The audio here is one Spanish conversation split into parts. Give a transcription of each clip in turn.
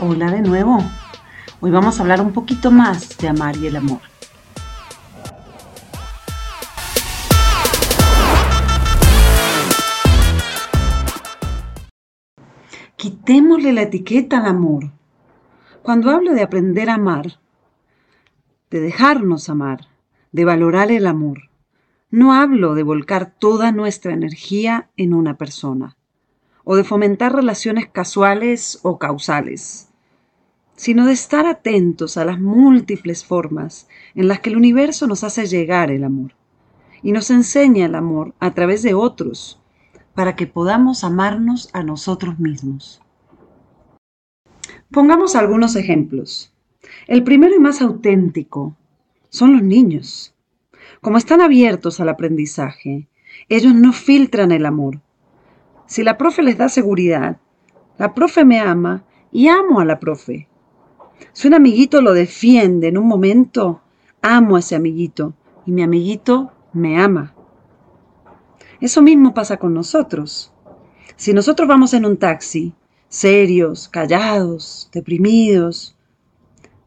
Hola de nuevo. Hoy vamos a hablar un poquito más de amar y el amor. Quitémosle la etiqueta al amor. Cuando hablo de aprender a amar, de dejarnos amar, de valorar el amor, no hablo de volcar toda nuestra energía en una persona o de fomentar relaciones casuales o causales, sino de estar atentos a las múltiples formas en las que el universo nos hace llegar el amor y nos enseña el amor a través de otros para que podamos amarnos a nosotros mismos. Pongamos algunos ejemplos. El primero y más auténtico son los niños. Como están abiertos al aprendizaje, ellos no filtran el amor. Si la profe les da seguridad, la profe me ama y amo a la profe. Si un amiguito lo defiende en un momento, amo a ese amiguito y mi amiguito me ama. Eso mismo pasa con nosotros. Si nosotros vamos en un taxi, serios, callados, deprimidos,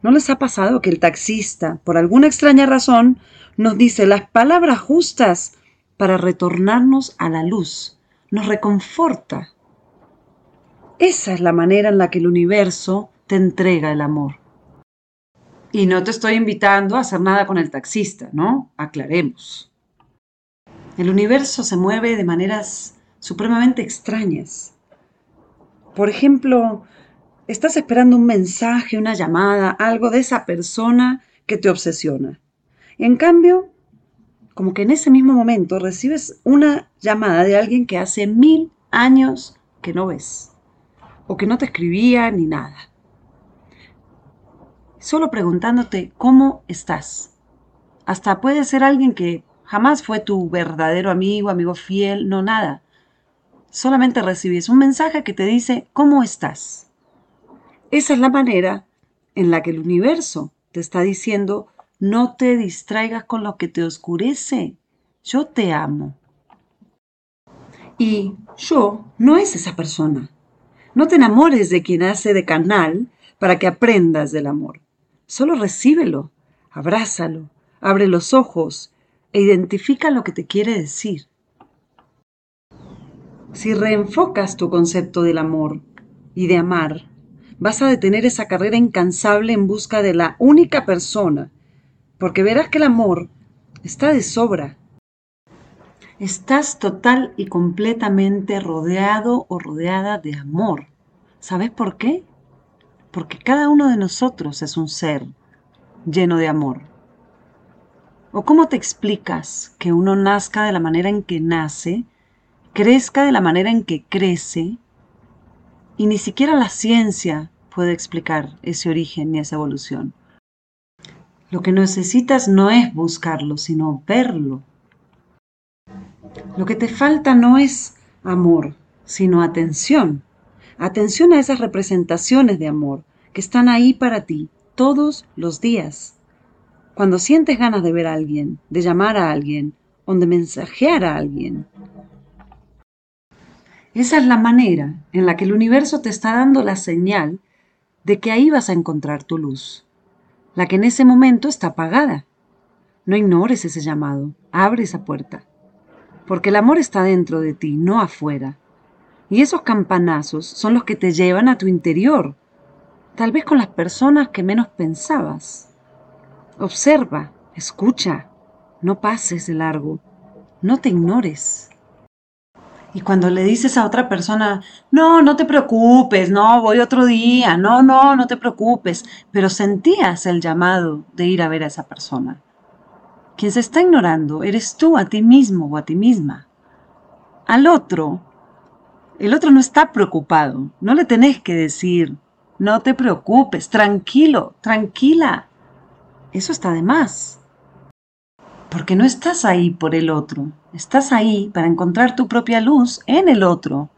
¿no les ha pasado que el taxista, por alguna extraña razón, nos dice las palabras justas para retornarnos a la luz? Nos reconforta. Esa es la manera en la que el universo te entrega el amor. Y no te estoy invitando a hacer nada con el taxista, ¿no? Aclaremos. El universo se mueve de maneras supremamente extrañas. Por ejemplo, estás esperando un mensaje, una llamada, algo de esa persona que te obsesiona. En cambio, como que en ese mismo momento recibes una llamada de alguien que hace mil años que no ves, o que no te escribía ni nada. Solo preguntándote cómo estás. Hasta puede ser alguien que Jamás fue tu verdadero amigo, amigo fiel, no nada. Solamente recibes un mensaje que te dice cómo estás. Esa es la manera en la que el universo te está diciendo no te distraigas con lo que te oscurece. Yo te amo. Y yo no es esa persona. No te enamores de quien hace de canal para que aprendas del amor. Solo recíbelo, abrázalo, abre los ojos e identifica lo que te quiere decir. Si reenfocas tu concepto del amor y de amar, vas a detener esa carrera incansable en busca de la única persona, porque verás que el amor está de sobra. Estás total y completamente rodeado o rodeada de amor. ¿Sabes por qué? Porque cada uno de nosotros es un ser lleno de amor. ¿O cómo te explicas que uno nazca de la manera en que nace, crezca de la manera en que crece, y ni siquiera la ciencia puede explicar ese origen ni esa evolución? Lo que necesitas no es buscarlo, sino verlo. Lo que te falta no es amor, sino atención. Atención a esas representaciones de amor que están ahí para ti todos los días. Cuando sientes ganas de ver a alguien, de llamar a alguien o de mensajear a alguien. Esa es la manera en la que el universo te está dando la señal de que ahí vas a encontrar tu luz, la que en ese momento está apagada. No ignores ese llamado, abre esa puerta, porque el amor está dentro de ti, no afuera. Y esos campanazos son los que te llevan a tu interior, tal vez con las personas que menos pensabas. Observa, escucha, no pases de largo, no te ignores. Y cuando le dices a otra persona, no, no te preocupes, no, voy otro día, no, no, no te preocupes, pero sentías el llamado de ir a ver a esa persona. Quien se está ignorando eres tú a ti mismo o a ti misma. Al otro, el otro no está preocupado, no le tenés que decir, no te preocupes, tranquilo, tranquila, eso está de más. Porque no estás ahí por el otro, estás ahí para encontrar tu propia luz en el otro.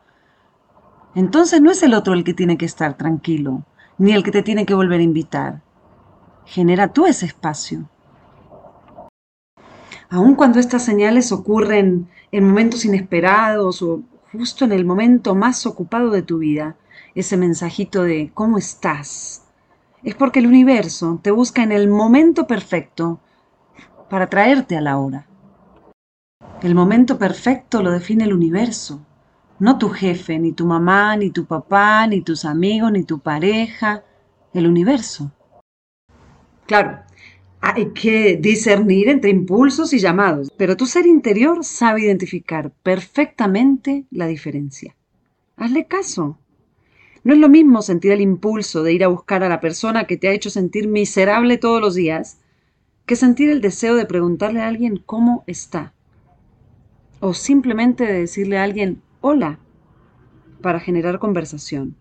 Entonces no es el otro el que tiene que estar tranquilo, ni el que te tiene que volver a invitar. Genera tú ese espacio. Aun cuando estas señales ocurren en momentos inesperados o justo en el momento más ocupado de tu vida, ese mensajito de ¿cómo estás? Es porque el universo te busca en el momento perfecto para traerte a la hora. El momento perfecto lo define el universo, no tu jefe, ni tu mamá, ni tu papá, ni tus amigos, ni tu pareja, el universo. Claro, hay que discernir entre impulsos y llamados, pero tu ser interior sabe identificar perfectamente la diferencia. Hazle caso. No es lo mismo sentir el impulso de ir a buscar a la persona que te ha hecho sentir miserable todos los días que sentir el deseo de preguntarle a alguien cómo está. O simplemente de decirle a alguien hola para generar conversación.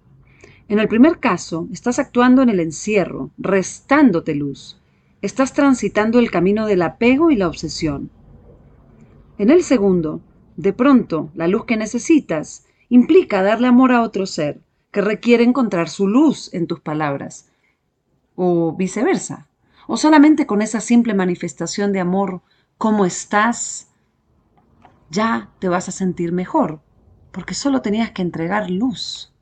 En el primer caso, estás actuando en el encierro, restándote luz. Estás transitando el camino del apego y la obsesión. En el segundo, de pronto, la luz que necesitas implica darle amor a otro ser que requiere encontrar su luz en tus palabras. O viceversa. O solamente con esa simple manifestación de amor, ¿cómo estás? Ya te vas a sentir mejor, porque solo tenías que entregar luz.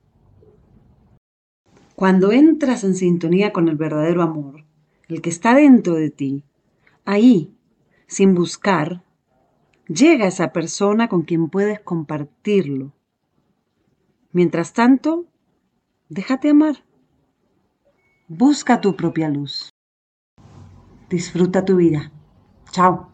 Cuando entras en sintonía con el verdadero amor, el que está dentro de ti, ahí, sin buscar, llega esa persona con quien puedes compartirlo. Mientras tanto, déjate amar. Busca tu propia luz. Disfruta tu vida. Chao.